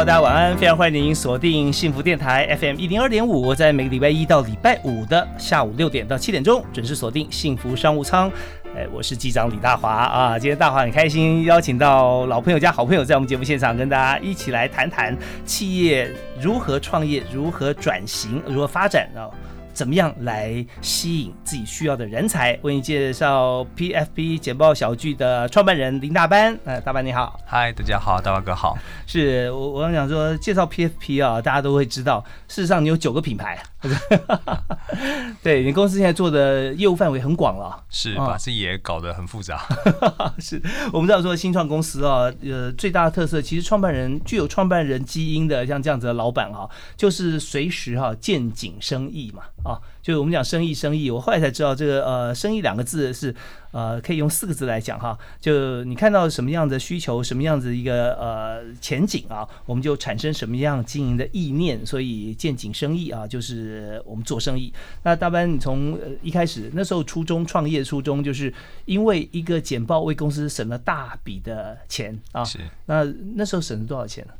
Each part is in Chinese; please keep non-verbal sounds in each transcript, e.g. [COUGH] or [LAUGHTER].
大家好，大家晚安，非常欢迎您锁定幸福电台 FM 一零二点五，在每个礼拜一到礼拜五的下午六点到七点钟准时锁定幸福商务舱。哎，我是机长李大华啊，今天大华很开心，邀请到老朋友加好朋友，在我们节目现场跟大家一起来谈谈企业如何创业、如何转型、如何发展啊。怎么样来吸引自己需要的人才？为你介绍 PFP 简报小聚的创办人林大班。呃，大班你好，嗨，大家好，大班哥好。是我我想说介绍 PFP 啊，大家都会知道，事实上你有九个品牌，[LAUGHS] 对你公司现在做的业务范围很广了，是把自己也搞得很复杂。[LAUGHS] 是我们知道说新创公司啊，呃，最大的特色其实创办人具有创办人基因的，像这样子的老板啊，就是随时哈见景生意嘛。啊，就是我们讲生意，生意，我后来才知道这个呃，生意两个字是呃，可以用四个字来讲哈。就你看到什么样的需求，什么样子一个呃前景啊，我们就产生什么样经营的意念。所以见景生意啊，就是我们做生意。那大班，你从一开始那时候初中创业初中，就是因为一个简报为公司省了大笔的钱啊。是。那那时候省了多少钱呢？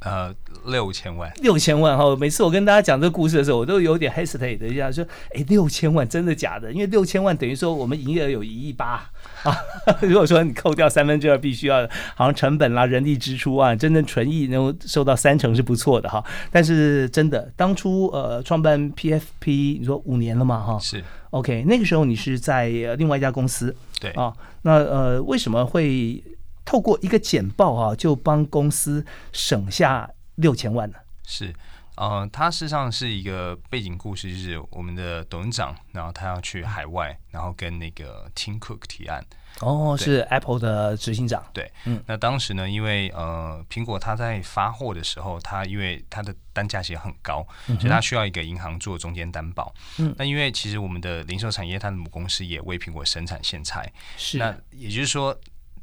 呃，六千万，六千万哈！每次我跟大家讲这个故事的时候，我都有点 hesitate 一下，说，哎，六千万真的假的？因为六千万等于说我们营业额有一亿八啊。[LAUGHS] 如果说你扣掉三分之二必须要，好像成本啦、人力支出啊，真正纯益能够收到三成是不错的哈。但是真的，当初呃创办 PFP，你说五年了嘛哈？是 OK，那个时候你是在另外一家公司，对啊，那呃为什么会？透过一个简报啊，就帮公司省下六千万呢。是，呃，它事实上是一个背景故事，就是我们的董事长，然后他要去海外，然后跟那个 Tim Cook 提案。哦，是 Apple 的执行长。对，嗯，那当时呢，因为呃，苹果它在发货的时候，它因为它的单价其实很高，所以它需要一个银行做中间担保。嗯，那因为其实我们的零售产业，它的母公司也为苹果生产线材。是，那也就是说。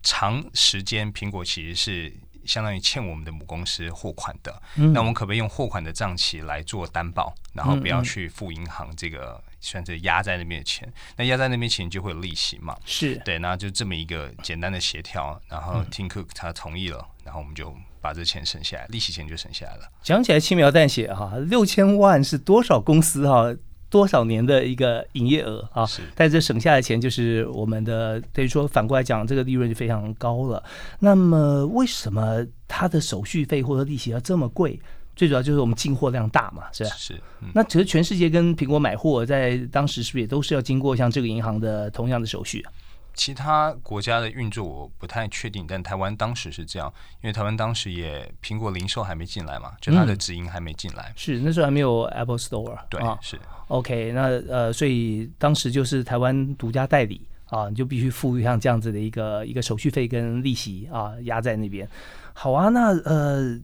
长时间，苹果其实是相当于欠我们的母公司货款的。那我们可不可以用货款的账期来做担保，然后不要去付银行这个算是压在那边的钱？那压在那边钱就会有利息嘛？是对，那就这么一个简单的协调，然后 Tim Cook 他同意了，然后我们就把这钱省下来，利息钱就省下来了。讲起来轻描淡写哈，六千万是多少公司哈？多少年的一个营业额啊？是，但这省下的钱就是我们的，等于说反过来讲，这个利润就非常高了。那么为什么它的手续费或者利息要这么贵？最主要就是我们进货量大嘛，是吧？是。那其实全世界跟苹果买货，在当时是不是也都是要经过像这个银行的同样的手续啊？其他国家的运作我不太确定，但台湾当时是这样，因为台湾当时也苹果零售还没进来嘛，就它的直营还没进来。是那时候还没有 Apple Store。对，是。OK，那呃，所以当时就是台湾独家代理啊，你就必须付像这样子的一个一个手续费跟利息啊，压在那边。好啊，那呃，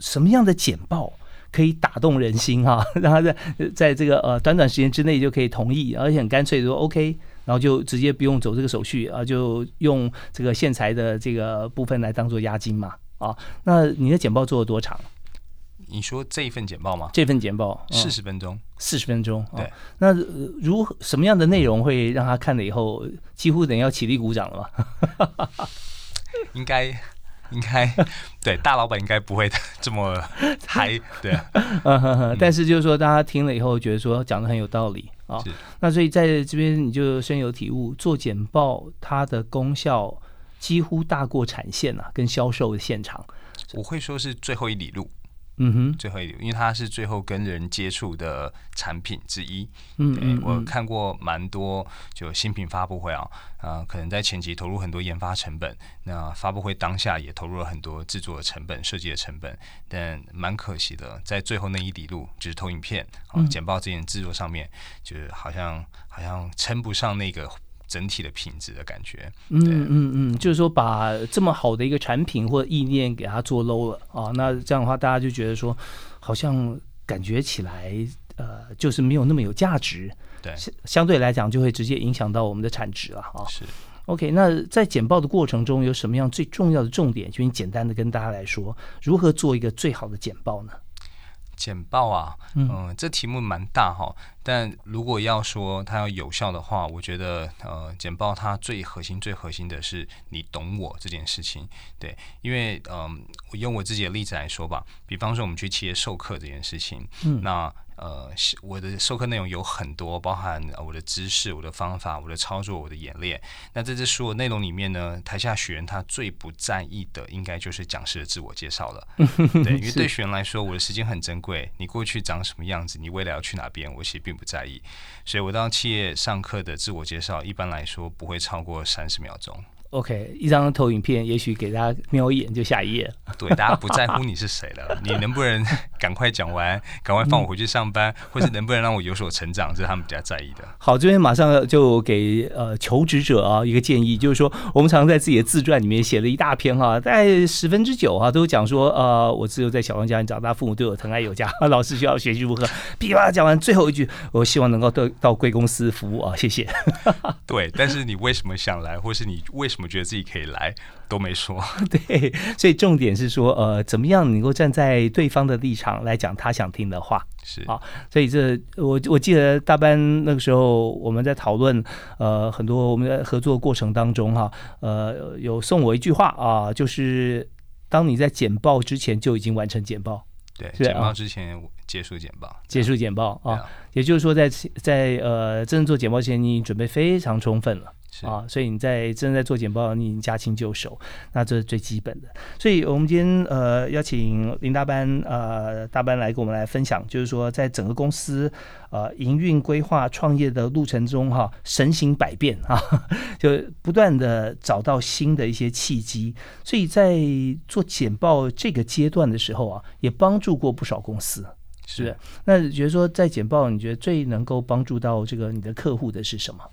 什么样的简报可以打动人心哈？让他在在这个呃短短时间之内就可以同意，而且很干脆说 OK。然后就直接不用走这个手续啊，就用这个线材的这个部分来当做押金嘛啊。那你的简报做了多长？你说这一份简报吗？这份简报四十分钟，四十分钟。对，那如何什么样的内容会让他看了以后几乎等于要起立鼓掌了吗？[LAUGHS] 应该。应该对大老板应该不会这么嗨，对。[LAUGHS] 但是就是说，大家听了以后觉得说讲的很有道理啊。那所以在这边你就深有体悟，做简报它的功效几乎大过产线啊，跟销售的现场。我会说是最后一里路。嗯哼，最后一点，因为它是最后跟人接触的产品之一。嗯嗯，我看过蛮多就新品发布会啊，啊，可能在前期投入很多研发成本，那发布会当下也投入了很多制作的成本、设计的成本，但蛮可惜的，在最后那一底路，就是投影片、啊简报这件制作上面，就是好像好像称不上那个整体的品质的感觉。嗯嗯嗯，就是说把这么好的一个产品或者意念给它做 low 了啊，那这样的话大家就觉得说，好像感觉起来呃，就是没有那么有价值。对，相对来讲就会直接影响到我们的产值了啊。是。OK，那在简报的过程中有什么样最重要的重点？就你简单的跟大家来说，如何做一个最好的简报呢？简报啊，嗯，这题目蛮大哈，但如果要说它要有效的话，我觉得呃，简报它最核心、最核心的是你懂我这件事情。对，因为嗯，我用我自己的例子来说吧，比方说我们去企业授课这件事情，嗯，那。呃，我的授课内容有很多，包含我的知识、我的方法、我的操作、我的演练。那在这所有内容里面呢，台下学员他最不在意的，应该就是讲师的自我介绍了。[LAUGHS] 对，因为对学员来说，我的时间很珍贵。你过去长什么样子，你未来要去哪边，我其实并不在意。所以我当企业上课的自我介绍，一般来说不会超过三十秒钟。OK，一张投影片，也许给大家瞄一眼就下一页。对，大家不在乎你是谁了，你能不能 [LAUGHS] 赶快讲完，赶快放我回去上班，或是能不能让我有所成长，这是他们比较在意的。好，这边马上就给呃求职者啊一个建议，就是说我们常常在自己的自传里面写了一大篇哈，大概十分之九哈都讲说呃我只有在小康家庭长大，父母对我疼爱有加，[LAUGHS] 老师需要学习如何，噼啪讲完最后一句，我希望能够到到贵公司服务啊，谢谢。[LAUGHS] 对，但是你为什么想来，或是你为什么？怎么觉得自己可以来都没说，[LAUGHS] 对，所以重点是说，呃，怎么样能够站在对方的立场来讲他想听的话，是。啊，所以这我我记得大班那个时候我们在讨论，呃，很多我们在合作过程当中哈，呃，有送我一句话啊，就是当你在简报之前就已经完成简报，对，简报之前结束简报，结束简报啊，也就是说在在呃真正做简报前你准备非常充分了。啊，所以你在正在做简报，你已经驾轻就熟，那这是最基本的。所以我们今天呃邀请林大班呃大班来跟我们来分享，就是说在整个公司呃营运规划创业的路程中哈，神行百变啊，[LAUGHS] 就不断的找到新的一些契机。所以在做简报这个阶段的时候啊，也帮助过不少公司，是那觉得说在简报，你觉得最能够帮助到这个你的客户的是什么？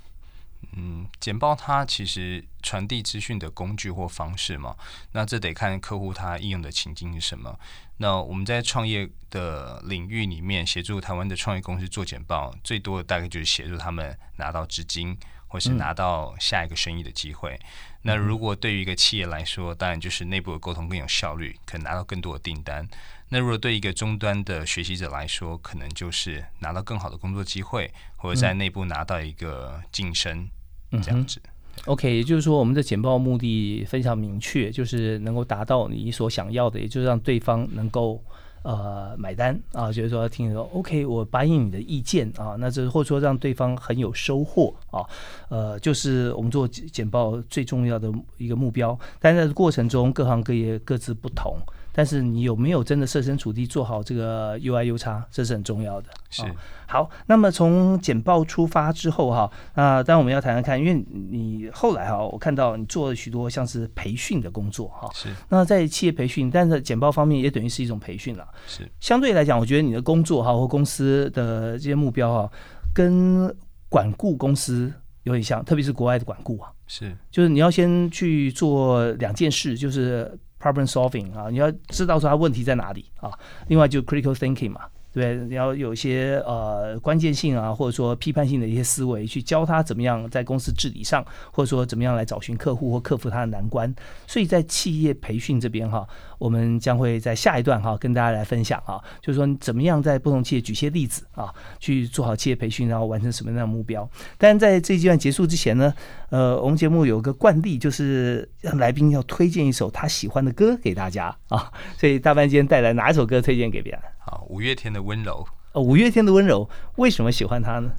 嗯，简报它其实传递资讯的工具或方式嘛，那这得看客户他应用的情境是什么。那我们在创业的领域里面，协助台湾的创业公司做简报，最多的大概就是协助他们拿到资金，或是拿到下一个生意的机会。那如果对于一个企业来说，当然就是内部的沟通更有效率，可能拿到更多的订单。那如果对一个终端的学习者来说，可能就是拿到更好的工作机会，或者在内部拿到一个晋升。这样子，OK，也就是说，我们的简报目的非常明确，就是能够达到你所想要的，也就是让对方能够呃买单啊，就是说听说 OK，我答应你的意见啊，那这或者说让对方很有收获啊，呃，就是我们做简报最重要的一个目标。但在过程中，各行各业各自不同。但是你有没有真的设身处地做好这个 U I U 叉，这是很重要的。是好，那么从简报出发之后哈，那当然我们要谈谈看，因为你后来哈，我看到你做了许多像是培训的工作哈。是。那在企业培训，但是简报方面也等于是一种培训了。是。相对来讲，我觉得你的工作哈或公司的这些目标哈，跟管顾公司有点像，特别是国外的管顾啊。是。就是你要先去做两件事，就是。Problem solving 啊，你要知道说它问题在哪里啊。另外就 critical thinking 嘛，对，你要有一些呃关键性啊，或者说批判性的一些思维，去教他怎么样在公司治理上，或者说怎么样来找寻客户或克服他的难关。所以在企业培训这边哈。我们将会在下一段哈跟大家来分享啊，就是说怎么样在不同企业举些例子啊，去做好企业培训，然后完成什么样的目标。但是在这一阶段结束之前呢，呃，我们节目有个惯例，就是让来宾要推荐一首他喜欢的歌给大家啊。所以大半今天带来哪一首歌推荐给别人？好，五月天的温柔。哦，五月天的温柔，为什么喜欢他呢？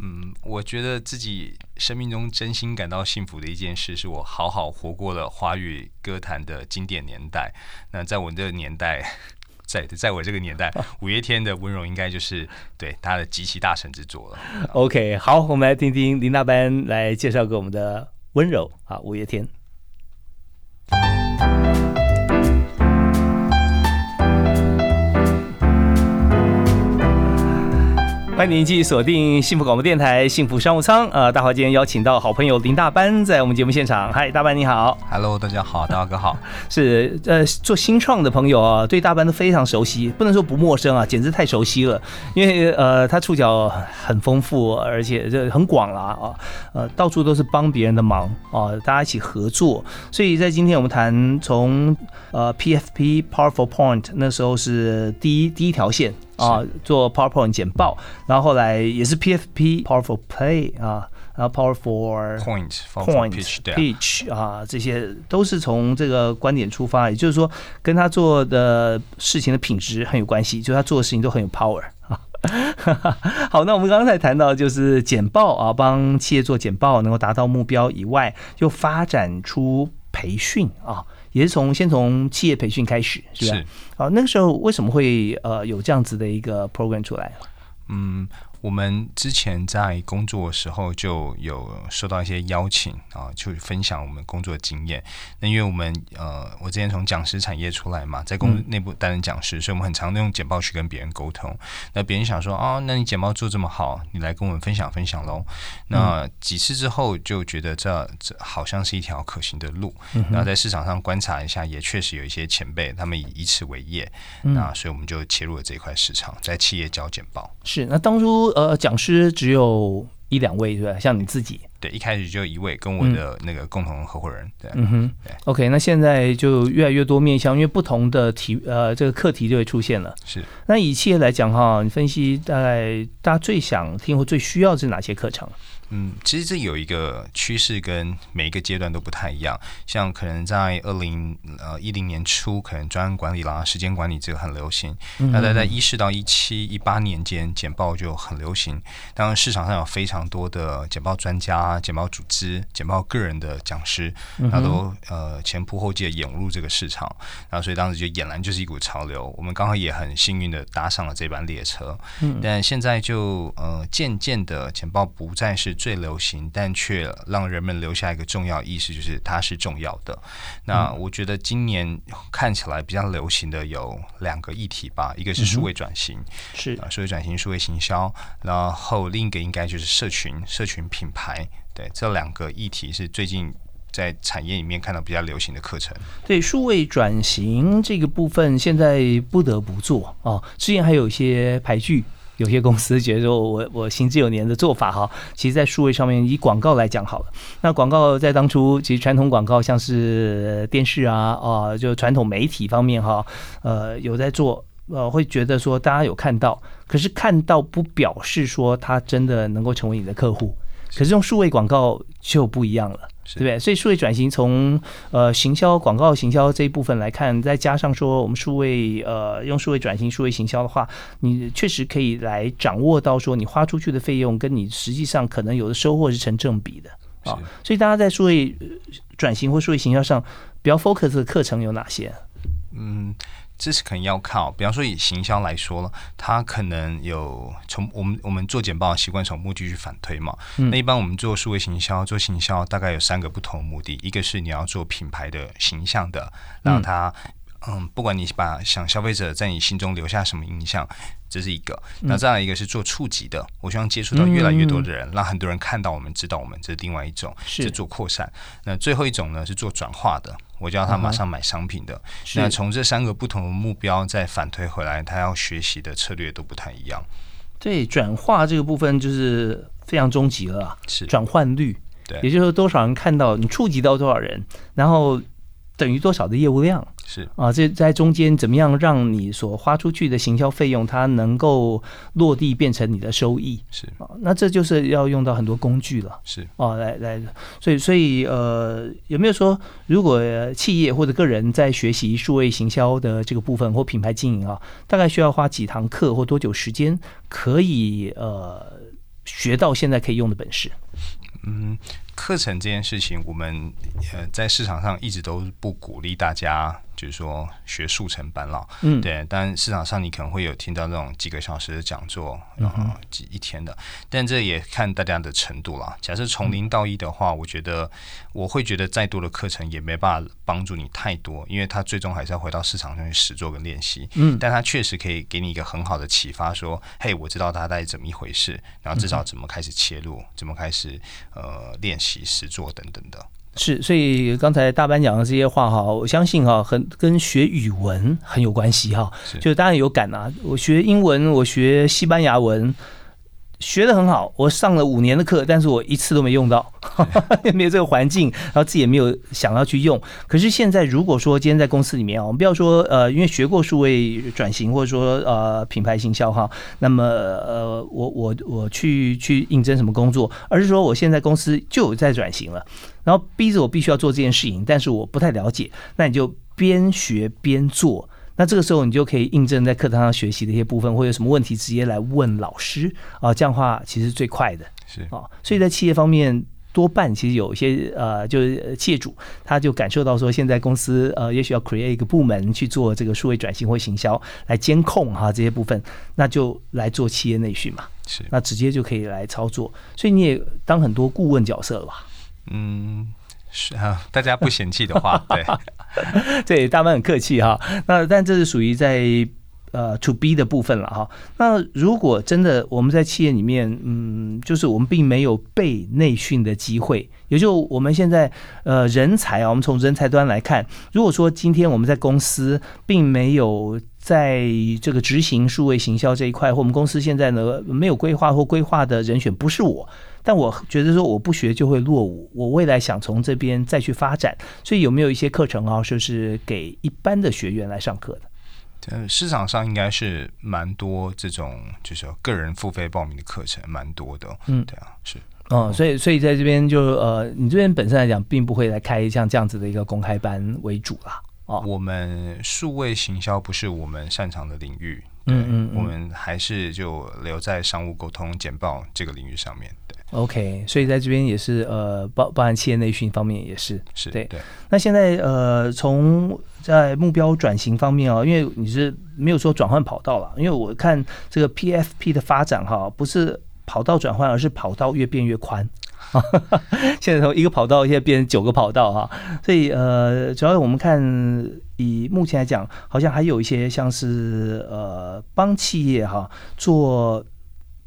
嗯，我觉得自己生命中真心感到幸福的一件事，是我好好活过了华语歌坛的经典年代。那在我这个年代，[LAUGHS] 在在我这个年代，[LAUGHS] 五月天的温柔应该就是对他的极其大成之作了。OK，好，我们来听听林大班来介绍给我们的温柔啊，五月天。欢欢迎您继续锁定幸福广播电台幸福商务舱。呃，大华今天邀请到好朋友林大班在我们节目现场。嗨，大班你好。Hello，大家好，大哥好。是呃，做新创的朋友啊，对大班都非常熟悉，不能说不陌生啊，简直太熟悉了。因为呃，他触角很丰富，而且这很广啦啊，呃，到处都是帮别人的忙啊，大家一起合作。所以在今天我们谈从呃 PFP Powerful Point 那时候是第一第一条线。啊，做 PowerPoint 简报，然后后来也是 PFP Powerful Play 啊，然后 Powerful Point Point Pitch 啊，这些都是从这个观点出发，也就是说跟他做的事情的品质很有关系，就他做的事情都很有 power 啊。[LAUGHS] 好，那我们刚才谈到就是简报啊，帮企业做简报能够达到目标以外，又发展出培训啊。也是从先从企业培训开始，是吧？好，那个时候为什么会呃有这样子的一个 program 出来？嗯。我们之前在工作的时候就有收到一些邀请啊，去分享我们工作的经验。那因为我们呃，我之前从讲师产业出来嘛，在公司内部担任讲师，所以我们很常用简报去跟别人沟通。那别人想说啊，那你简报做这么好，你来跟我们分享分享喽。那几次之后就觉得这这好像是一条可行的路。然后在市场上观察一下，也确实有一些前辈他们以以此为业，那所以我们就切入了这一块市场，在企业教简报。是，那当初。呃，讲师只有一两位，对吧？像你自己，对，一开始就一位，跟我的那个共同合伙人，对，嗯哼，对，OK，那现在就越来越多面向，因为不同的题，呃，这个课题就会出现了。是，那以企业来讲哈，你分析大概大家最想听或最需要是哪些课程？嗯，其实这有一个趋势，跟每一个阶段都不太一样。像可能在二零呃一零年初，可能专案管理啦、时间管理这个很流行。那在在一四到一七、一八年间，简报就很流行。当然，市场上有非常多的简报专家、简报组织、简报个人的讲师，他都呃前仆后继的涌入这个市场。然后，所以当时就俨然就是一股潮流。我们刚好也很幸运的搭上了这班列车。但现在就呃渐渐的，简报不再是。最流行，但却让人们留下一个重要意识，就是它是重要的。那我觉得今年看起来比较流行的有两个议题吧，一个是数位转型，是啊，数位转型、数位行销，然后另一个应该就是社群、社群品牌。对，这两个议题是最近在产业里面看到比较流行的课程。对，数位转型这个部分现在不得不做啊，之前还有一些排剧。有些公司觉得说，我我行之有年的做法哈，其实，在数位上面，以广告来讲好了。那广告在当初，其实传统广告像是电视啊，啊，就传统媒体方面哈，呃，有在做，呃，会觉得说大家有看到，可是看到不表示说他真的能够成为你的客户。可是用数位广告就不一样了。对不对？所以数位转型从呃行销、广告行销这一部分来看，再加上说我们数位呃用数位转型、数位行销的话，你确实可以来掌握到说你花出去的费用跟你实际上可能有的收获是成正比的啊。所以大家在数位转型或数位行销上比较 focus 的课程有哪些？嗯。这是可能要靠，比方说以行销来说了，它可能有从我们我们做简报习惯从目的去反推嘛。那一般我们做数位行销做行销，大概有三个不同的目的，一个是你要做品牌的形象的，让它嗯，不管你把想消费者在你心中留下什么印象。这是一个，那再来一个是做触及的，我希望接触到越来越多的人，让很多人看到我们，知道我们，这是另外一种，是做扩散。那最后一种呢是做转化的，我叫他马上买商品的。那从这三个不同的目标再反推回来，他要学习的策略都不太一样。对，转化这个部分就是非常终极了，是转换率，对，也就是说多少人看到你触及到多少人，然后。等于多少的业务量是啊？这在中间怎么样让你所花出去的行销费用，它能够落地变成你的收益？是啊，那这就是要用到很多工具了。是啊，来来，所以所以呃，有没有说，如果企业或者个人在学习数位行销的这个部分或品牌经营啊，大概需要花几堂课或多久时间，可以呃学到现在可以用的本事？嗯，课程这件事情，我们呃在市场上一直都不鼓励大家。就是说学速成班了，嗯，对，但市场上你可能会有听到那种几个小时的讲座，然后几一天的，但这也看大家的程度了。假设从零到一的话，我觉得我会觉得再多的课程也没办法帮助你太多，因为它最终还是要回到市场上去实做跟练习。嗯，但它确实可以给你一个很好的启发，说，嘿，我知道它大概怎么一回事，然后至少怎么开始切入，怎么开始呃练习实作等等的。是，所以刚才大班讲的这些话哈，我相信哈，很跟学语文很有关系哈。就是当然有感啊，我学英文，我学西班牙文。学的很好，我上了五年的课，但是我一次都没用到，[LAUGHS] 也没有这个环境，然后自己也没有想要去用。可是现在如果说今天在公司里面啊，我们不要说呃，因为学过数位转型或者说呃品牌行销哈，那么呃我我我去去应征什么工作，而是说我现在公司就有在转型了，然后逼着我必须要做这件事情，但是我不太了解，那你就边学边做。那这个时候，你就可以印证在课堂上学习的一些部分，或有什么问题，直接来问老师啊。这样的话，其实最快的是啊。所以在企业方面，多半其实有一些呃，就是企业主他就感受到说，现在公司呃，也许要 create 一个部门去做这个数位转型或行销，来监控哈这些部分，那就来做企业内训嘛。是，那直接就可以来操作。所以你也当很多顾问角色了吧？嗯。是啊，大家不嫌弃的话，[LAUGHS] 对，[LAUGHS] 对，大班很客气哈。那但这是属于在呃 to B 的部分了哈。那如果真的我们在企业里面，嗯，就是我们并没有被内训的机会，也就我们现在呃人才啊，我们从人才端来看，如果说今天我们在公司并没有在这个执行数位行销这一块，或我们公司现在呢没有规划或规划的人选不是我。但我觉得说我不学就会落伍，我未来想从这边再去发展，所以有没有一些课程啊，就是给一般的学员来上课的？呃，市场上应该是蛮多这种就是个人付费报名的课程，蛮多的。嗯，对啊，是。哦，所以所以在这边就呃，你这边本身来讲，并不会来开像这样子的一个公开班为主啦。哦，我们数位行销不是我们擅长的领域，嗯嗯，我们还是就留在商务沟通简报这个领域上面。OK，所以在这边也是呃，包包含企业内训方面也是是对对。那现在呃，从在目标转型方面啊，因为你是没有说转换跑道了，因为我看这个 PFP 的发展哈，不是跑道转换，而是跑道越变越宽。[LAUGHS] 现在从一个跑道现在变成九个跑道哈，所以呃，主要我们看以目前来讲，好像还有一些像是呃，帮企业哈做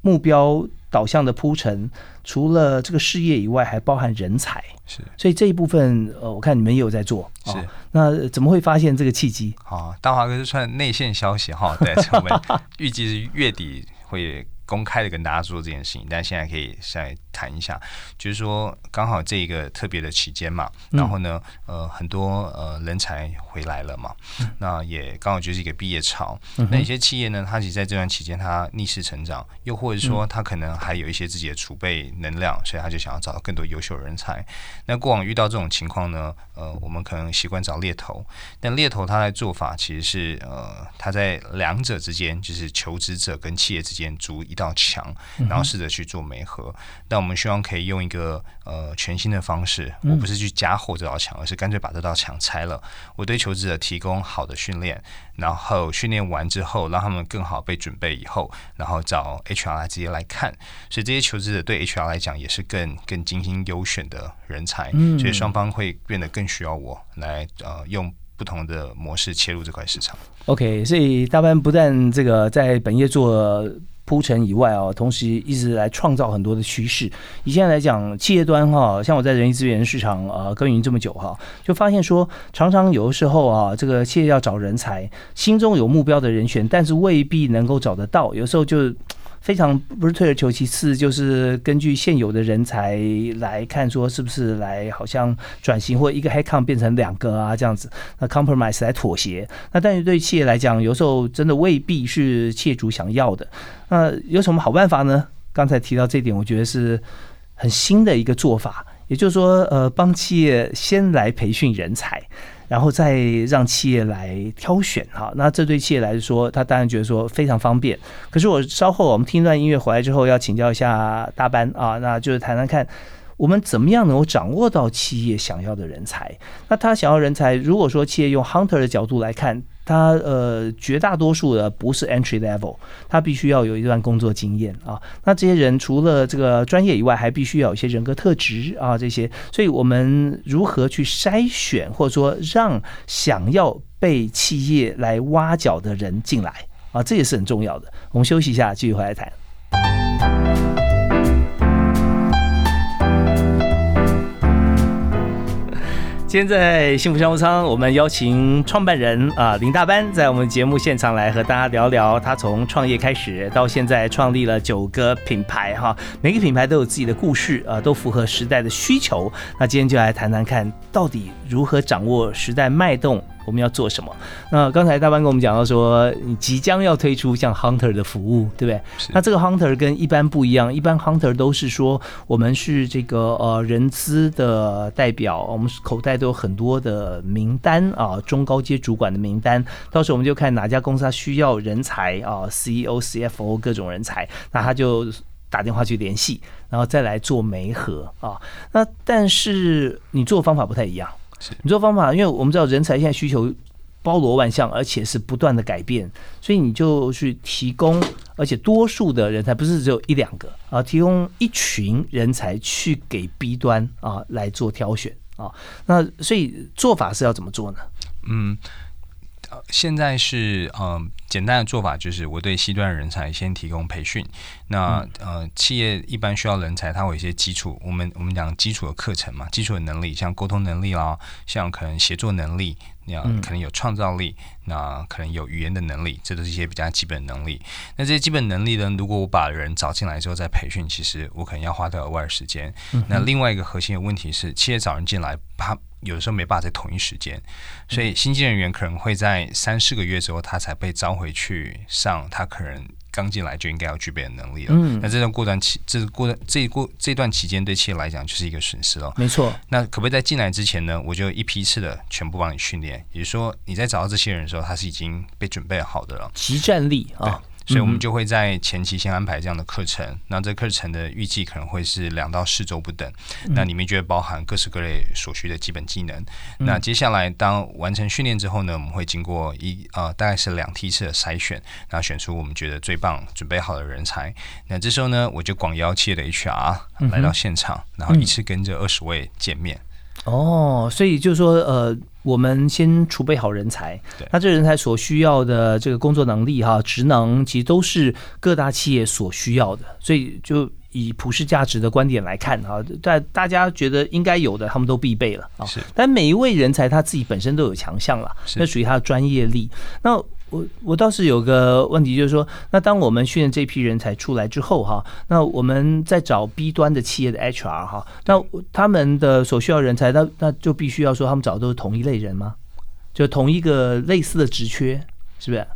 目标。导向的铺陈，除了这个事业以外，还包含人才。是，所以这一部分，呃，我看你们也有在做。是，那怎么会发现这个契机？啊，大华哥是算内线消息哈，[LAUGHS] 对，我们预计是月底会。公开的跟大家做这件事情，但现在可以再谈一下，就是说刚好这一个特别的期间嘛，然后呢，呃，很多呃人才回来了嘛，那也刚好就是一个毕业潮。那有些企业呢，它其实在这段期间它逆势成长，又或者说它可能还有一些自己的储备能量，所以他就想要找到更多优秀人才。那过往遇到这种情况呢，呃，我们可能习惯找猎头，但猎头他的做法其实是呃，他在两者之间，就是求职者跟企业之间筑一。道墙，然后试着去做媒合。那我们希望可以用一个呃全新的方式，我不是去加厚这道墙，而是干脆把这道墙拆了。我对求职者提供好的训练，然后训练完之后，让他们更好被准备以后，然后找 HR 来直接来看。所以这些求职者对 HR 来讲也是更更精心优选的人才。所以双方会变得更需要我来呃用不同的模式切入这块市场。OK，所以大班不但这个在本业做。铺陈以外啊，同时一直来创造很多的趋势。以现在来讲，企业端哈，像我在人力资源市场啊耕耘这么久哈，就发现说，常常有的时候啊，这个企业要找人才，心中有目标的人选，但是未必能够找得到。有时候就。非常不是退而求其次，就是根据现有的人才来看，说是不是来好像转型或一个 headcount 变成两个啊这样子，那 compromise 来妥协。那但是对企业来讲，有时候真的未必是企业主想要的。那有什么好办法呢？刚才提到这点，我觉得是很新的一个做法，也就是说，呃，帮企业先来培训人才。然后再让企业来挑选哈，那这对企业来说，他当然觉得说非常方便。可是我稍后我们听一段音乐回来之后，要请教一下大班啊，那就是谈谈看我们怎么样能够掌握到企业想要的人才？那他想要人才，如果说企业用 hunter 的角度来看，他呃绝大多数的不是 entry level，他必须要有一段工作经验啊。那这些人除了这个专业以外，还必须要有一些人格特质啊这些。所以我们如何去筛选，或者说让想要被企业来挖角的人进来啊，这也是很重要的。我们休息一下，继续回来谈。今天在幸福商务舱，我们邀请创办人啊林大班在我们节目现场来和大家聊聊他从创业开始到现在创立了九个品牌哈，每个品牌都有自己的故事啊，都符合时代的需求。那今天就来谈谈看到底如何掌握时代脉动。我们要做什么？那刚才大班跟我们讲到说，你即将要推出像 Hunter 的服务，对不对？那这个 Hunter 跟一般不一样，一般 Hunter 都是说我们是这个呃人资的代表，我们口袋都有很多的名单啊，中高阶主管的名单，到时候我们就看哪家公司它需要人才啊，CEO、CFO 各种人才，那他就打电话去联系，然后再来做媒合啊。那但是你做方法不太一样。你做方法，因为我们知道人才现在需求包罗万象，而且是不断的改变，所以你就去提供，而且多数的人才不是只有一两个啊，提供一群人才去给 B 端啊来做挑选啊。那所以做法是要怎么做呢？嗯。现在是嗯，简单的做法就是我对西端人才先提供培训。那呃，企业一般需要人才，它有一些基础，我们我们讲基础的课程嘛，基础的能力，像沟通能力啦，像可能协作能力，那可能有创造力，那可能有语言的能力，这都是一些比较基本能力。那这些基本能力呢，如果我把人找进来之后再培训，其实我可能要花掉额外的时间。那另外一个核心的问题是，企业找人进来，他有的时候没办法在同一时间，所以新进人员可能会在三四个月之后，他才被招回去上他可能刚进来就应该要具备的能力了。嗯，那这段过段期，这过这过这段期间对企业来讲就是一个损失了。没错。那可不可以在进来之前呢，我就一批次的全部帮你训练？也就是说，你在找到这些人的时候，他是已经被准备好的了。集战力啊。所以，我们就会在前期先安排这样的课程。那这课程的预计可能会是两到四周不等。那里面就会包含各式各类所需的基本技能。那接下来，当完成训练之后呢，我们会经过一呃大概是两梯次的筛选，然后选出我们觉得最棒、准备好的人才。那这时候呢，我就广邀企业的 HR 来到现场，然后一次跟这二十位见面。哦，所以就是说，呃，我们先储备好人才，那这人才所需要的这个工作能力哈、职能，其实都是各大企业所需要的。所以就以普世价值的观点来看哈，大大家觉得应该有的，他们都必备了啊。是，但每一位人才他自己本身都有强项了，那属于他的专业力。那我我倒是有个问题，就是说，那当我们训练这批人才出来之后，哈，那我们在找 B 端的企业的 HR 哈，那他们的所需要人才，那那就必须要说他们找的都是同一类人吗？就同一个类似的职缺，是不是？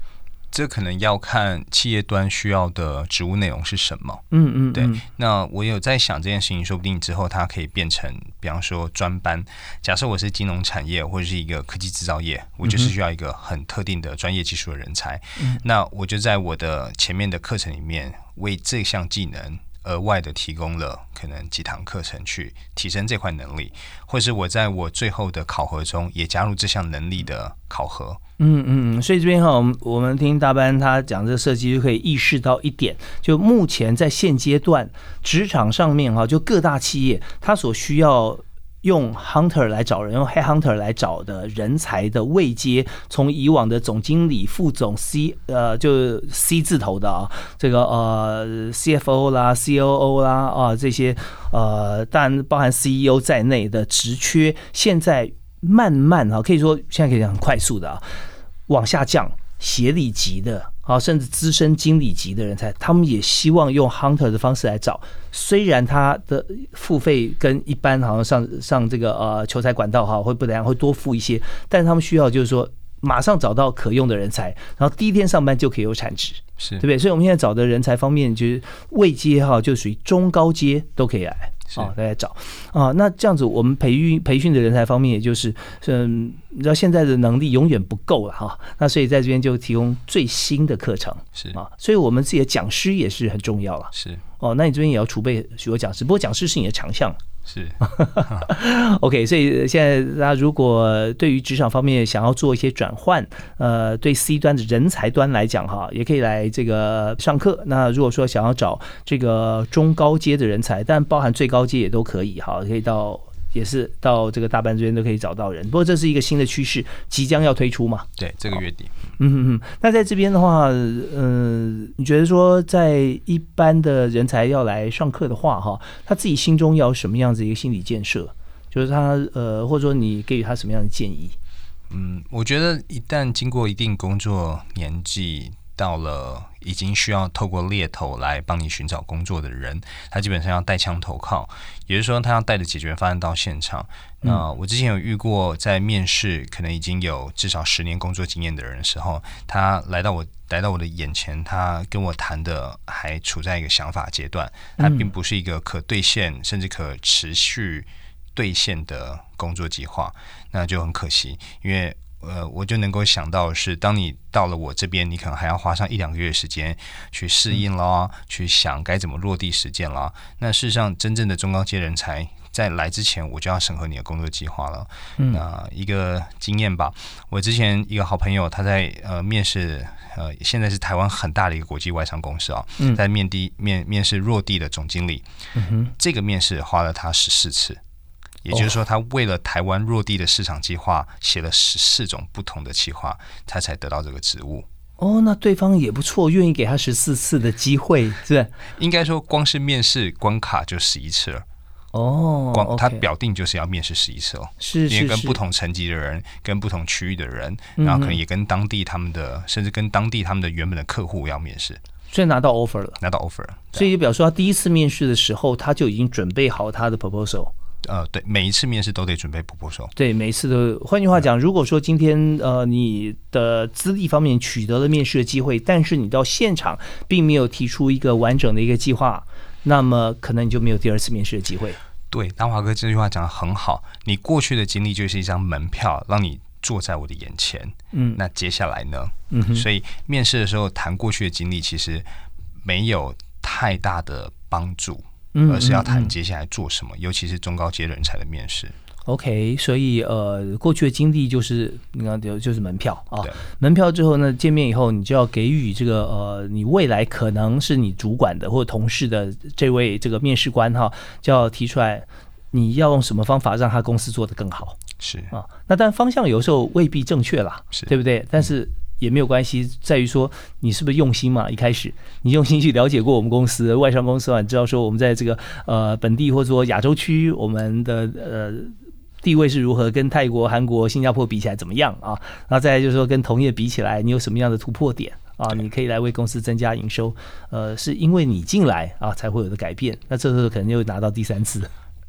这可能要看企业端需要的职务内容是什么。嗯嗯，对。那我有在想这件事情，说不定之后它可以变成，比方说专班。假设我是金融产业或者是一个科技制造业，我就是需要一个很特定的专业技术的人才。那我就在我的前面的课程里面，为这项技能额外的提供了可能几堂课程去提升这块能力，或是我在我最后的考核中也加入这项能力的考核。嗯嗯，所以这边哈，我们我们听大班他讲这个设计，就可以意识到一点，就目前在现阶段职场上面哈，就各大企业他所需要用 hunter 来找人，用 head hunter 来找的人才的位阶，从以往的总经理、副总、C 呃，就 C 字头的啊，这个呃 CFO 啦、COO 啦啊这些呃，当然包含 CEO 在内的职缺，现在慢慢啊，可以说现在可以讲很快速的啊。往下降，协理级的啊，甚至资深经理级的人才，他们也希望用 hunter 的方式来找。虽然他的付费跟一般好像上上这个呃求财管道哈会不一样，会多付一些，但是他们需要就是说马上找到可用的人才，然后第一天上班就可以有产值，是对不对？所以我们现在找的人才方面，就是位阶哈，就属于中高阶都可以来。啊，大家找。啊，那这样子，我们培育培训的人才方面，也就是，嗯，你知道现在的能力永远不够了哈，那所以在这边就提供最新的课程，是。啊，所以我们自己的讲师也是很重要了，是。哦，那你这边也要储备许多讲师，不过讲师是你的强项，是。[LAUGHS] OK，所以现在大家如果对于职场方面想要做一些转换，呃，对 C 端的人才端来讲哈，也可以来这个上课。那如果说想要找这个中高阶的人才，但包含最高阶也都可以哈，可以到。也是到这个大半这边都可以找到人，不过这是一个新的趋势，即将要推出嘛？对，这个月底。嗯嗯嗯。那在这边的话，嗯，你觉得说在一般的人才要来上课的话，哈，他自己心中要什么样子一个心理建设？就是他呃，或者说你给予他什么样的建议？嗯，我觉得一旦经过一定工作年纪。到了已经需要透过猎头来帮你寻找工作的人，他基本上要带枪投靠，也就是说他要带着解决方案到现场。那我之前有遇过，在面试可能已经有至少十年工作经验的人的时候，他来到我来到我的眼前，他跟我谈的还处在一个想法阶段，他并不是一个可兑现甚至可持续兑现的工作计划，那就很可惜，因为。呃，我就能够想到是，当你到了我这边，你可能还要花上一两个月时间去适应啦，去想该怎么落地实践啦。那事实上，真正的中高阶人才在来之前，我就要审核你的工作计划了。那一个经验吧，我之前一个好朋友，他在呃面试，呃，现在是台湾很大的一个国际外商公司啊，在面地面面试落地的总经理，这个面试花了他十四次。也就是说，他为了台湾落地的市场计划，写了十四种不同的计划，他才得到这个职务。哦，那对方也不错，愿意给他十四次的机会，是应该说，光是面试关卡就十一次了。哦，光他表定就是要面试十一次哦，是因为跟不同层级的人，跟不同区域的人，然后可能也跟当地他们的，甚至跟当地他们的原本的客户要面试，所以拿到 offer 了，拿到 offer，所以就表示他第一次面试的时候，他就已经准备好他的 proposal。呃，对，每一次面试都得准备补补手。对，每一次都。换句话讲，如果说今天呃你的资历方面取得了面试的机会，但是你到现场并没有提出一个完整的一个计划，那么可能你就没有第二次面试的机会。对，大华哥这句话讲的很好。你过去的经历就是一张门票，让你坐在我的眼前。嗯，那接下来呢？嗯，所以面试的时候谈过去的经历，其实没有太大的帮助。而是要谈接下来做什么，尤其是中高阶人才的面试。OK，所以呃，过去的经历就是你看就就是门票啊，门票之后呢，见面以后你就要给予这个呃，你未来可能是你主管的或者同事的这位这个面试官哈，就要提出来你要用什么方法让他公司做得更好。是啊，那但方向有时候未必正确啦，对不对？但是。也没有关系，在于说你是不是用心嘛？一开始你用心去了解过我们公司外商公司啊，你知道说我们在这个呃本地或者说亚洲区，我们的呃地位是如何，跟泰国、韩国、新加坡比起来怎么样啊？然后再就是说跟同业比起来，你有什么样的突破点啊？你可以来为公司增加营收，呃，是因为你进来啊才会有的改变。那这时候可能又拿到第三次。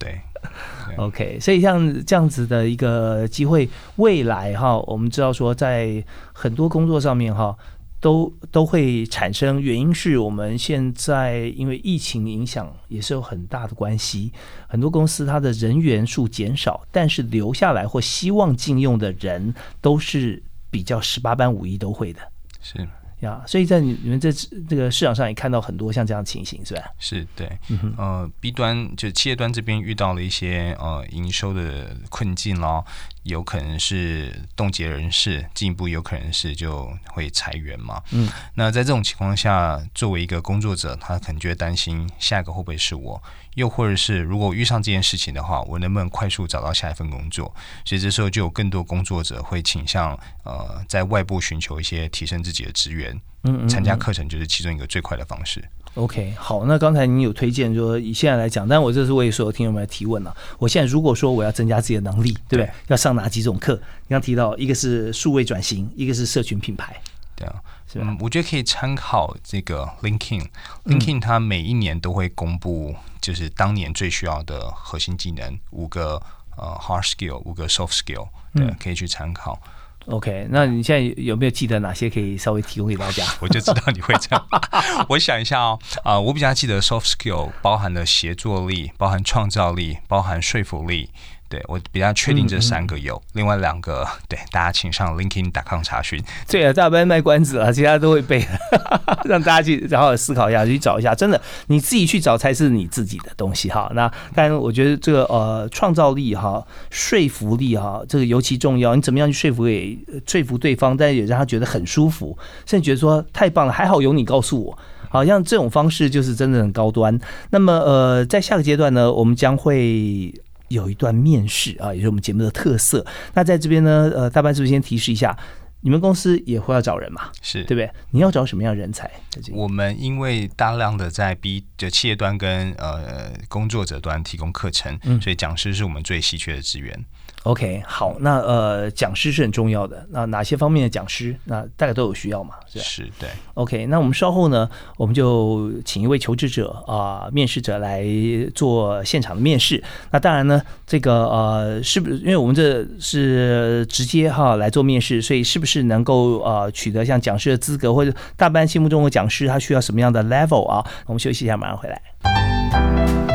对，[LAUGHS] OK，所以像这样子的一个机会，未来哈，我们知道说在很多工作上面哈，都都会产生。原因是我们现在因为疫情影响也是有很大的关系，很多公司它的人员数减少，但是留下来或希望禁用的人都是比较十八般武艺都会的。是。呀，所以在你们这这个市场上也看到很多像这样的情形，是吧？是对，呃，B 端就企业端这边遇到了一些呃营收的困境咯，有可能是冻结人事，进一步有可能是就会裁员嘛。嗯，那在这种情况下，作为一个工作者，他可能就会担心下一个会不会是我。又或者是，如果遇上这件事情的话，我能不能快速找到下一份工作？所以这时候就有更多工作者会倾向呃，在外部寻求一些提升自己的资源。嗯嗯，参加课程就是其中一个最快的方式。OK，好，那刚才您有推荐说以现在来讲，但我这是为所有听众们来提问了。我现在如果说我要增加自己的能力，对不对？要上哪几种课？你刚提到一个是数位转型，一个是社群品牌。对啊，嗯，我觉得可以参考这个 LinkedIn，LinkedIn 它每一年都会公布。就是当年最需要的核心技能五个呃 hard skill 五个 soft skill 对，可以去参考。OK，那你现在有没有记得哪些可以稍微提供给大家？[LAUGHS] 我就知道你会这样。[LAUGHS] 我想一下哦，啊，我比较记得 soft skill 包含了协作力，包含创造力，包含说服力。对我比较确定这三个有，另外两个 [LAUGHS] 对大家请上 LinkedIn.com 查询。对啊，大班卖关子了，其他都会背，[LAUGHS] 让大家去好好思考一下，去找一下。真的，你自己去找才是你自己的东西哈。那当然，我觉得这个呃创造力哈、说服力哈，这个尤其重要。你怎么样去说服给说服对方，但也让他觉得很舒服，甚至觉得说太棒了，还好有你告诉我。好像这种方式就是真的很高端。那么呃，在下个阶段呢，我们将会。有一段面试啊，也是我们节目的特色。那在这边呢，呃，大班是不是先提示一下，你们公司也会要找人嘛？是对不对？你要找什么样的人才？我们因为大量的在 B 就企业端跟呃工作者端提供课程，所以讲师是我们最稀缺的资源。OK，好，那呃，讲师是很重要的。那哪些方面的讲师？那大概都有需要嘛？是是，对。OK，那我们稍后呢，我们就请一位求职者啊，面试者来做现场的面试。那当然呢，这个呃，是不是因为我们这是直接哈来做面试，所以是不是能够呃取得像讲师的资格，或者大班心目中的讲师他需要什么样的 level 啊？我们休息一下，马上回来。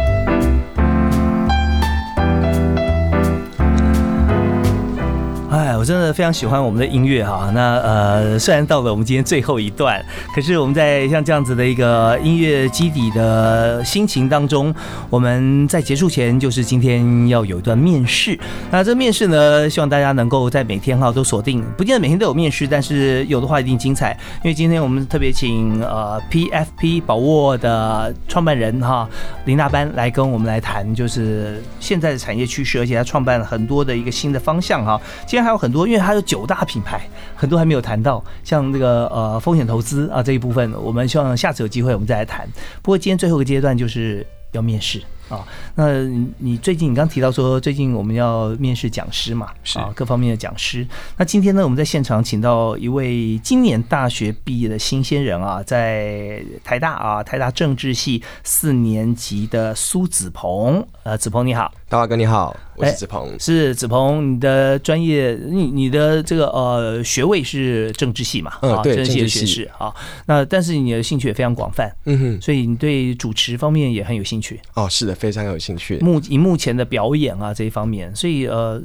我真的非常喜欢我们的音乐哈。那呃，虽然到了我们今天最后一段，可是我们在像这样子的一个音乐基底的心情当中，我们在结束前就是今天要有一段面试。那这面试呢，希望大家能够在每天哈都锁定，不见得每天都有面试，但是有的话一定精彩。因为今天我们特别请呃 PFP 宝沃的创办人哈林大班来跟我们来谈，就是现在的产业趋势，而且他创办了很多的一个新的方向哈。今天还有很多，因为它有九大品牌，很多还没有谈到，像这个呃风险投资啊这一部分，我们希望下次有机会我们再来谈。不过今天最后一个阶段就是要面试啊，那你最近你刚提到说最近我们要面试讲师嘛，啊各方面的讲师。那今天呢我们在现场请到一位今年大学毕业的新鲜人啊，在台大啊台大政治系四年级的苏子鹏，呃子鹏你好。大华哥你好，我是子鹏。是子鹏，你的专业，你你的这个呃学位是政治系嘛？嗯，对，政治系的学士啊。那但是你的兴趣也非常广泛，嗯哼，所以你对主持方面也很有兴趣。哦，是的，非常有兴趣。目以目前的表演啊这一方面，所以呃。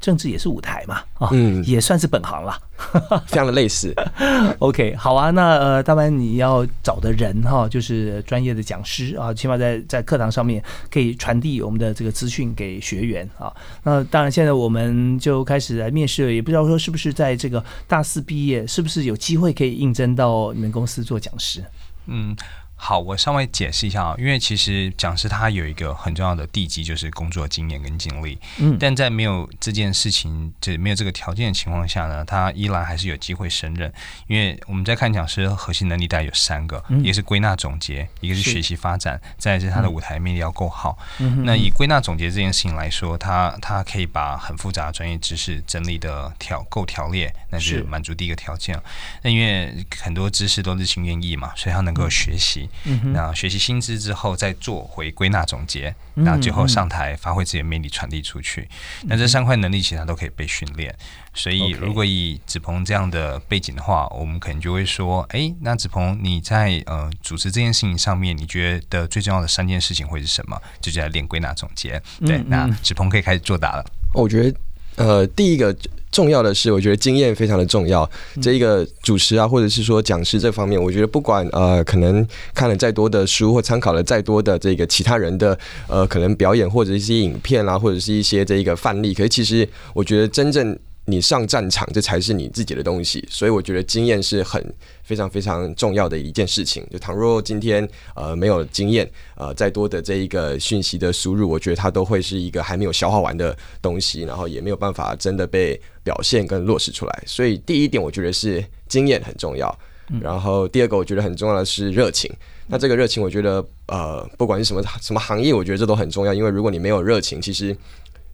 政治也是舞台嘛，啊，嗯，也算是本行了，[LAUGHS] 非常的类似。[LAUGHS] OK，好啊，那呃，当然你要找的人哈，就是专业的讲师啊，起码在在课堂上面可以传递我们的这个资讯给学员啊。那当然，现在我们就开始来面试了，也不知道说是不是在这个大四毕业，是不是有机会可以应征到你们公司做讲师？嗯。好，我稍微解释一下啊，因为其实讲师他有一个很重要的地基，就是工作经验跟经历。嗯，但在没有这件事情，就没有这个条件的情况下呢，他依然还是有机会胜任。因为我们在看讲师核心能力，大概有三个，一个是归纳总结，一个是学习发展，再是他的舞台魅力要够好。那以归纳总结这件事情来说，他他可以把很复杂的专业知识整理的条够条列，那是满足第一个条件。那因为很多知识都日新月异嘛，所以他能够学习。嗯，那学习新知之后，再做回归纳总结，然后最后上台发挥自己的魅力传递出去。那这三块能力其实都可以被训练。所以，如果以子鹏这样的背景的话，我们可能就会说：哎，那子鹏你在呃主持这件事情上面，你觉得最重要的三件事情会是什么？就叫练归纳总结。对，那子鹏可以开始作答了。我觉得，呃，第一个。重要的是，我觉得经验非常的重要。这一个主持啊，或者是说讲师这方面，我觉得不管呃，可能看了再多的书，或参考了再多的这个其他人的呃，可能表演或者一些影片啊，或者是一些这一个范例，可是其实我觉得真正。你上战场，这才是你自己的东西，所以我觉得经验是很非常非常重要的一件事情。就倘若今天呃没有经验，呃再多的这一个讯息的输入，我觉得它都会是一个还没有消化完的东西，然后也没有办法真的被表现跟落实出来。所以第一点，我觉得是经验很重要。然后第二个，我觉得很重要的是热情。那这个热情，我觉得呃不管是什么什么行业，我觉得这都很重要。因为如果你没有热情，其实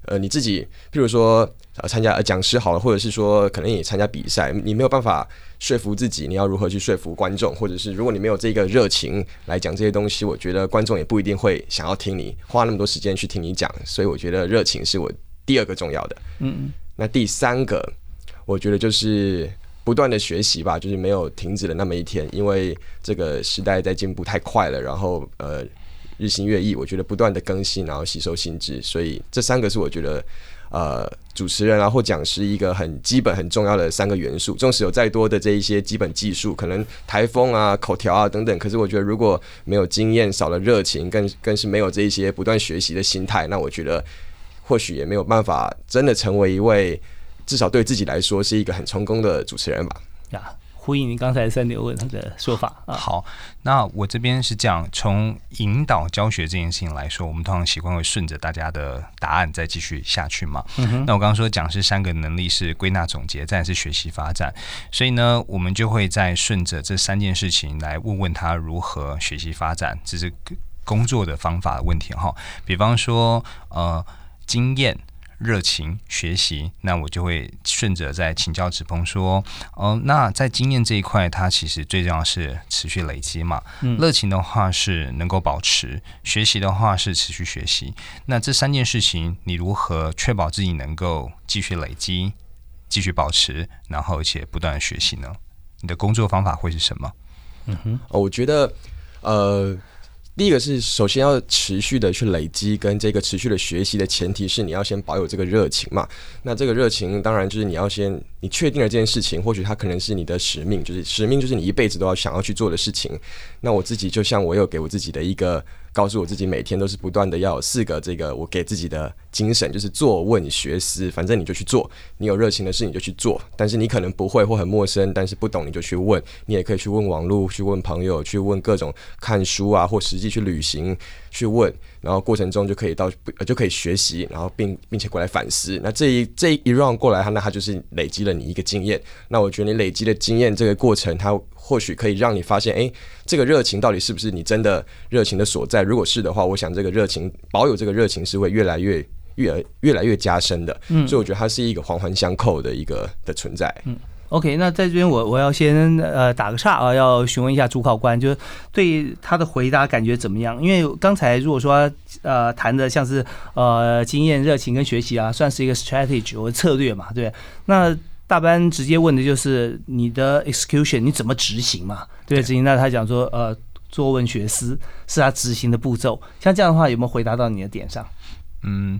呃你自己，譬如说。呃，参加讲师好了，或者是说可能也参加比赛，你没有办法说服自己，你要如何去说服观众？或者是如果你没有这个热情来讲这些东西，我觉得观众也不一定会想要听你花那么多时间去听你讲。所以我觉得热情是我第二个重要的。嗯，那第三个，我觉得就是不断的学习吧，就是没有停止的那么一天，因为这个时代在进步太快了，然后呃。日新月异，我觉得不断的更新，然后吸收新知，所以这三个是我觉得呃主持人啊或讲师一个很基本很重要的三个元素。纵使有再多的这一些基本技术，可能台风啊、口条啊等等，可是我觉得如果没有经验、少了热情，更更是没有这一些不断学习的心态，那我觉得或许也没有办法真的成为一位至少对自己来说是一个很成功的主持人吧。呀。呼应你刚才三点问他的说法啊。好，那我这边是这样，从引导教学这件事情来说，我们通常习惯会顺着大家的答案再继续下去嘛。嗯那我刚刚说讲是三个能力是归纳总结，再是学习发展，所以呢，我们就会在顺着这三件事情来问问他如何学习发展，这是工作的方法的问题哈。比方说，呃，经验。热情学习，那我就会顺着在请教子鹏说，哦，那在经验这一块，它其实最重要是持续累积嘛。热情的话是能够保持，学习的话是持续学习。那这三件事情，你如何确保自己能够继续累积、继续保持，然后而且不断的学习呢？你的工作方法会是什么？嗯哼，哦，我觉得，呃。第一个是，首先要持续的去累积，跟这个持续的学习的前提是，你要先保有这个热情嘛。那这个热情，当然就是你要先，你确定了这件事情，或许它可能是你的使命，就是使命就是你一辈子都要想要去做的事情。那我自己就像我有给我自己的一个。告诉我自己每天都是不断的要有四个这个我给自己的精神，就是做问学思，反正你就去做，你有热情的事你就去做，但是你可能不会或很陌生，但是不懂你就去问，你也可以去问网络，去问朋友，去问各种看书啊，或实际去旅行去问，然后过程中就可以到就可以学习，然后并并且过来反思。那这一这一 round 过来，它那它就是累积了你一个经验。那我觉得你累积的经验这个过程，它。或许可以让你发现，哎，这个热情到底是不是你真的热情的所在？如果是的话，我想这个热情保有这个热情是会越来越越越来越加深的。嗯，所以我觉得它是一个环环相扣的一个的存在。嗯，OK，那在这边我我要先呃打个岔啊，要询问一下主考官，就是对他的回答感觉怎么样？因为刚才如果说呃谈的像是呃经验、热情跟学习啊，算是一个 strategy 或策略嘛，对，那。大班直接问的就是你的 execution，你怎么执行嘛？对，执行。那他讲说，呃，作文学思是他执行的步骤。像这样的话，有没有回答到你的点上？嗯，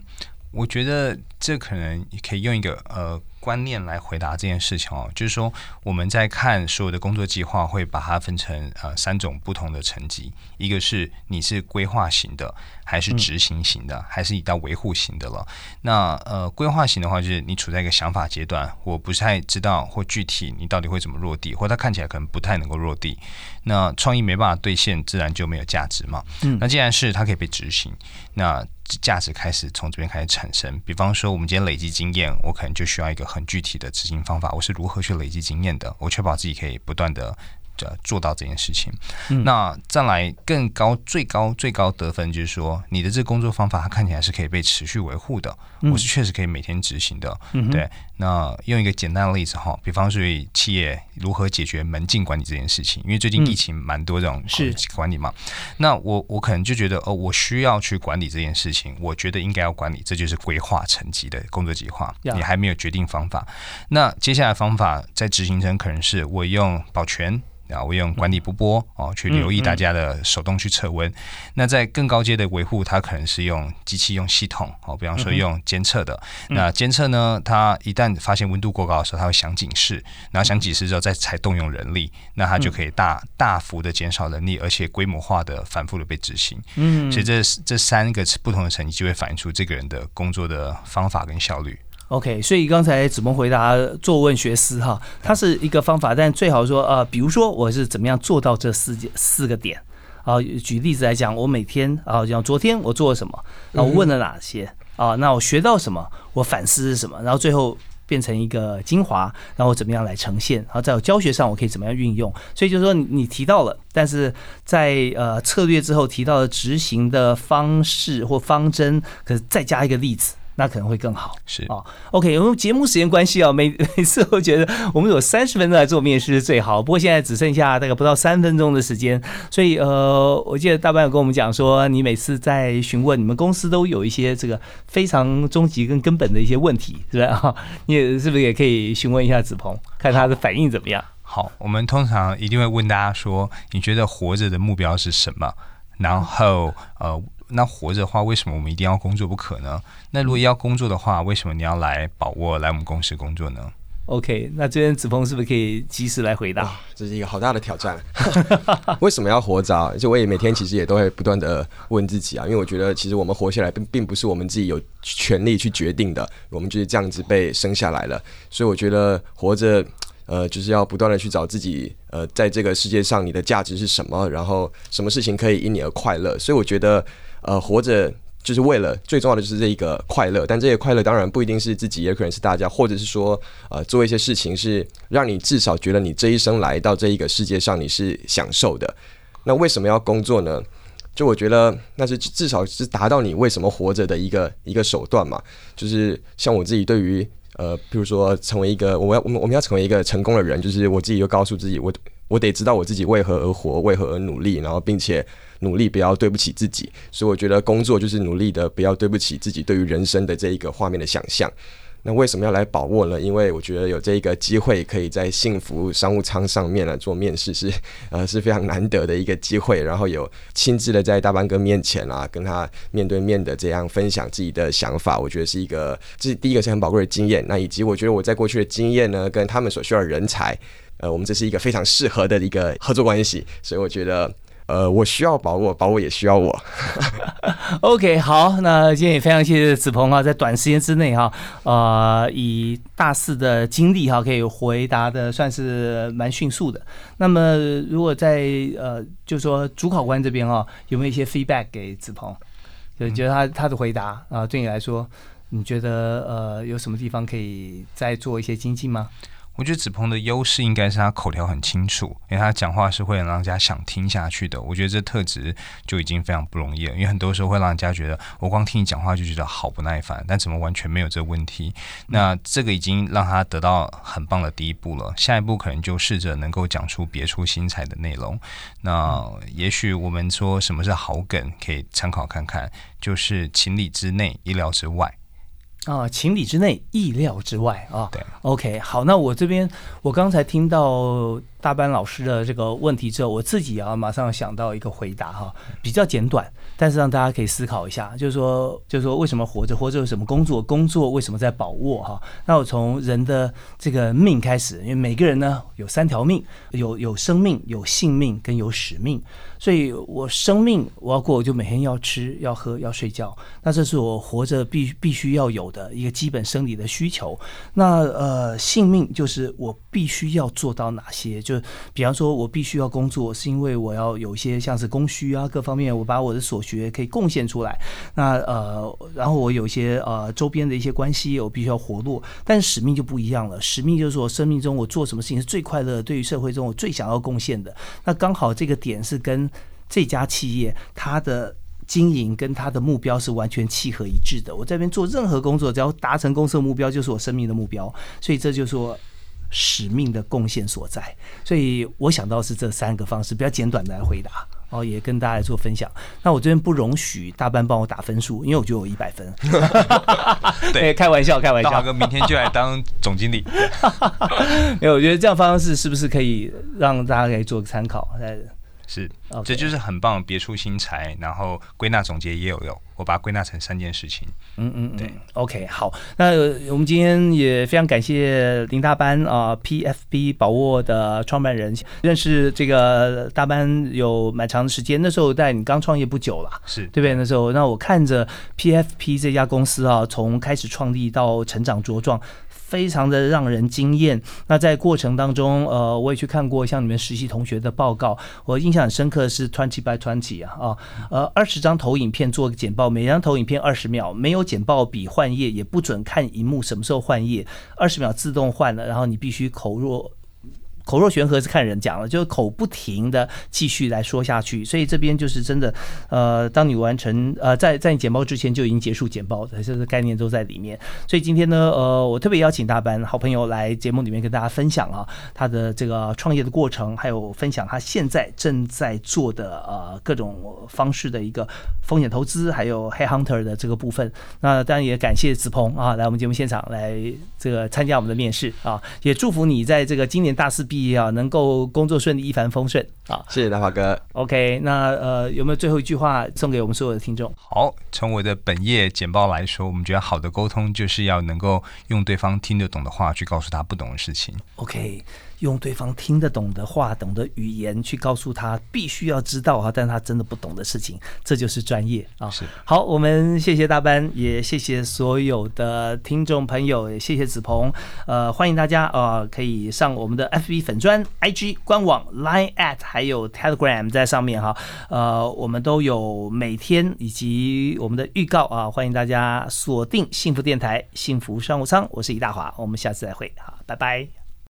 我觉得这可能可以用一个呃。观念来回答这件事情哦，就是说我们在看所有的工作计划，会把它分成呃三种不同的层级，一个是你是规划型的，还是执行型的，还是已到维护型的了。那呃规划型的话，就是你处在一个想法阶段，我不太知道或具体你到底会怎么落地，或它看起来可能不太能够落地。那创意没办法兑现，自然就没有价值嘛。嗯，那既然是它可以被执行，那价值开始从这边开始产生。比方说，我们今天累积经验，我可能就需要一个很具体的执行方法。我是如何去累积经验的？我确保自己可以不断的。呃，做到这件事情，那再来更高、最高、最高得分，就是说你的这个工作方法，它看起来是可以被持续维护的，我是确实可以每天执行的。对，那用一个简单的例子哈，比方说企业如何解决门禁管理这件事情，因为最近疫情蛮多这种是。管理嘛，那我我可能就觉得哦，我需要去管理这件事情，我觉得应该要管理，这就是规划层级的工作计划。你还没有决定方法，那接下来方法在执行层可能是我用保全。啊，我用管理不波哦，去留意大家的手动去测温。那在更高阶的维护，它可能是用机器、用系统哦，比方说用监测的。那监测呢，它一旦发现温度过高的时候，它会响警示，然后响警示之后再才动用人力，那它就可以大大幅的减少人力，而且规模化的反复的被执行。嗯，所以这这三个不同的层级就会反映出这个人的工作的方法跟效率。OK，所以刚才子萌回答做问学思哈，它是一个方法，但最好说呃，比如说我是怎么样做到这四件四个点啊？举例子来讲，我每天啊，像昨天我做了什么，那我问了哪些啊？那我学到什么？我反思是什么？然后最后变成一个精华，然后怎么样来呈现？然后在教学上我可以怎么样运用？所以就是说你提到了，但是在呃策略之后提到的执行的方式或方针，可是再加一个例子。那可能会更好，是啊，OK，因为节目时间关系啊，每 [LAUGHS] 每次都觉得我们有三十分钟来做面试是最好，不过现在只剩下大概不到三分钟的时间，所以呃，我记得大班有跟我们讲说，你每次在询问你们公司都有一些这个非常终极跟根本的一些问题，是不是啊？[LAUGHS] 你也是不是也可以询问一下子鹏，看他的反应怎么样？好，我们通常一定会问大家说，你觉得活着的目标是什么？然后呃，那活着的话，为什么我们一定要工作不可呢？那如果要工作的话，为什么你要来宝沃来我们公司工作呢？OK，那这边子峰是不是可以及时来回答？这是一个好大的挑战。[LAUGHS] 为什么要活着？而且我也每天其实也都会不断的问自己啊，因为我觉得其实我们活下来并并不是我们自己有权利去决定的，我们就是这样子被生下来了。所以我觉得活着，呃，就是要不断的去找自己，呃，在这个世界上你的价值是什么，然后什么事情可以因你而快乐。所以我觉得，呃，活着。就是为了最重要的就是这一个快乐，但这些快乐当然不一定是自己，也可能是大家，或者是说，呃，做一些事情是让你至少觉得你这一生来到这一个世界上你是享受的。那为什么要工作呢？就我觉得那是至少是达到你为什么活着的一个一个手段嘛。就是像我自己对于呃，比如说成为一个我要我们我们要成为一个成功的人，就是我自己就告诉自己，我我得知道我自己为何而活，为何而努力，然后并且。努力不要对不起自己，所以我觉得工作就是努力的，不要对不起自己对于人生的这一个画面的想象。那为什么要来把握呢？因为我觉得有这一个机会，可以在幸福商务舱上面来做面试，是 [LAUGHS] 呃是非常难得的一个机会。然后有亲自的在大班哥面前啊，跟他面对面的这样分享自己的想法，我觉得是一个这第一个是很宝贵的经验。那以及我觉得我在过去的经验呢，跟他们所需要的人才，呃，我们这是一个非常适合的一个合作关系。所以我觉得。呃，我需要把握，把握也需要我。[LAUGHS] OK，好，那今天也非常谢谢子鹏啊，在短时间之内哈，呃，以大四的经历哈，可以回答的算是蛮迅速的。那么，如果在呃，就说主考官这边哈，有没有一些 feedback 给子鹏？就你觉得他他的回答啊，对你来说，你觉得呃，有什么地方可以再做一些精进吗？我觉得子鹏的优势应该是他口条很清楚，因为他讲话是会让人家想听下去的。我觉得这特质就已经非常不容易了，因为很多时候会让人家觉得我光听你讲话就觉得好不耐烦，但怎么完全没有这个问题？那这个已经让他得到很棒的第一步了。下一步可能就试着能够讲出别出心裁的内容。那也许我们说什么是好梗，可以参考看看，就是情理之内，意料之外。啊，情理之内，意料之外啊。对，OK，好，那我这边我刚才听到大班老师的这个问题之后，我自己啊马上想到一个回答哈，比较简短，但是让大家可以思考一下，就是说，就是说为什么活着，活着有什么工作，工作为什么在把握哈？那我从人的这个命开始，因为每个人呢有三条命，有有生命，有性命，跟有使命。所以我生命我要过，我就每天要吃、要喝、要睡觉。那这是我活着必必须要有的一个基本生理的需求。那呃，性命就是我必须要做到哪些？就比方说，我必须要工作，是因为我要有一些像是供需啊各方面，我把我的所学可以贡献出来。那呃，然后我有一些呃周边的一些关系，我必须要活络。但使命就不一样了，使命就是我生命中我做什么事情是最快乐，对于社会中我最想要贡献的。那刚好这个点是跟这家企业它的经营跟它的目标是完全契合一致的。我这边做任何工作，只要达成公司的目标，就是我生命的目标。所以这就是我使命的贡献所在。所以我想到是这三个方式，比较简短的来回答哦，也跟大家来做分享。那我这边不容许大班帮我打分数，因为我觉得我一百分。[LAUGHS] [LAUGHS] 对，开玩笑，开玩笑。大哥明天就来当总经理。[LAUGHS] 没有，我觉得这样方式是不是可以让大家可以做个参考？是，这就是很棒，别出心裁，然后归纳总结也有用。我把它归纳成三件事情。嗯嗯，对，OK，好。那我们今天也非常感谢林大班啊，PFP 宝沃的创办人，认识这个大班有蛮长的时间。那时候在你刚创业不久了，是对不对？那时候，那我看着 PFP 这家公司啊，从开始创立到成长茁壮。非常的让人惊艳。那在过程当中，呃，我也去看过像你们实习同学的报告，我印象很深刻的是 twenty by twenty 啊啊，呃，二十张投影片做个简报，每张投影片二十秒，没有简报笔换页，也不准看荧幕，什么时候换页，二十秒自动换了，然后你必须口若。口若悬河是看人讲了，就是口不停的继续来说下去，所以这边就是真的，呃，当你完成呃，在在你简报之前就已经结束简报的，这个概念都在里面。所以今天呢，呃，我特别邀请大班好朋友来节目里面跟大家分享啊，他的这个创业的过程，还有分享他现在正在做的呃各种方式的一个风险投资，还有 Hey Hunter 的这个部分。那当然也感谢子鹏啊，来我们节目现场来这个参加我们的面试啊，也祝福你在这个今年大四毕。业啊，能够工作顺利、一帆风顺啊。谢谢大华哥。OK，那呃，有没有最后一句话送给我们所有的听众？好，从我的本业简报来说，我们觉得好的沟通就是要能够用对方听得懂的话去告诉他不懂的事情。OK。用对方听得懂的话、懂的语言去告诉他必须要知道啊，但他真的不懂的事情，这就是专业啊。是好，我们谢谢大班，也谢谢所有的听众朋友，也谢谢子鹏。呃，欢迎大家啊，可以上我们的 FB 粉专、IG 官网、Line at 还有 Telegram 在上面哈。呃，我们都有每天以及我们的预告啊，欢迎大家锁定幸福电台、幸福商务舱。我是李大华，我们下次再会，好，拜拜。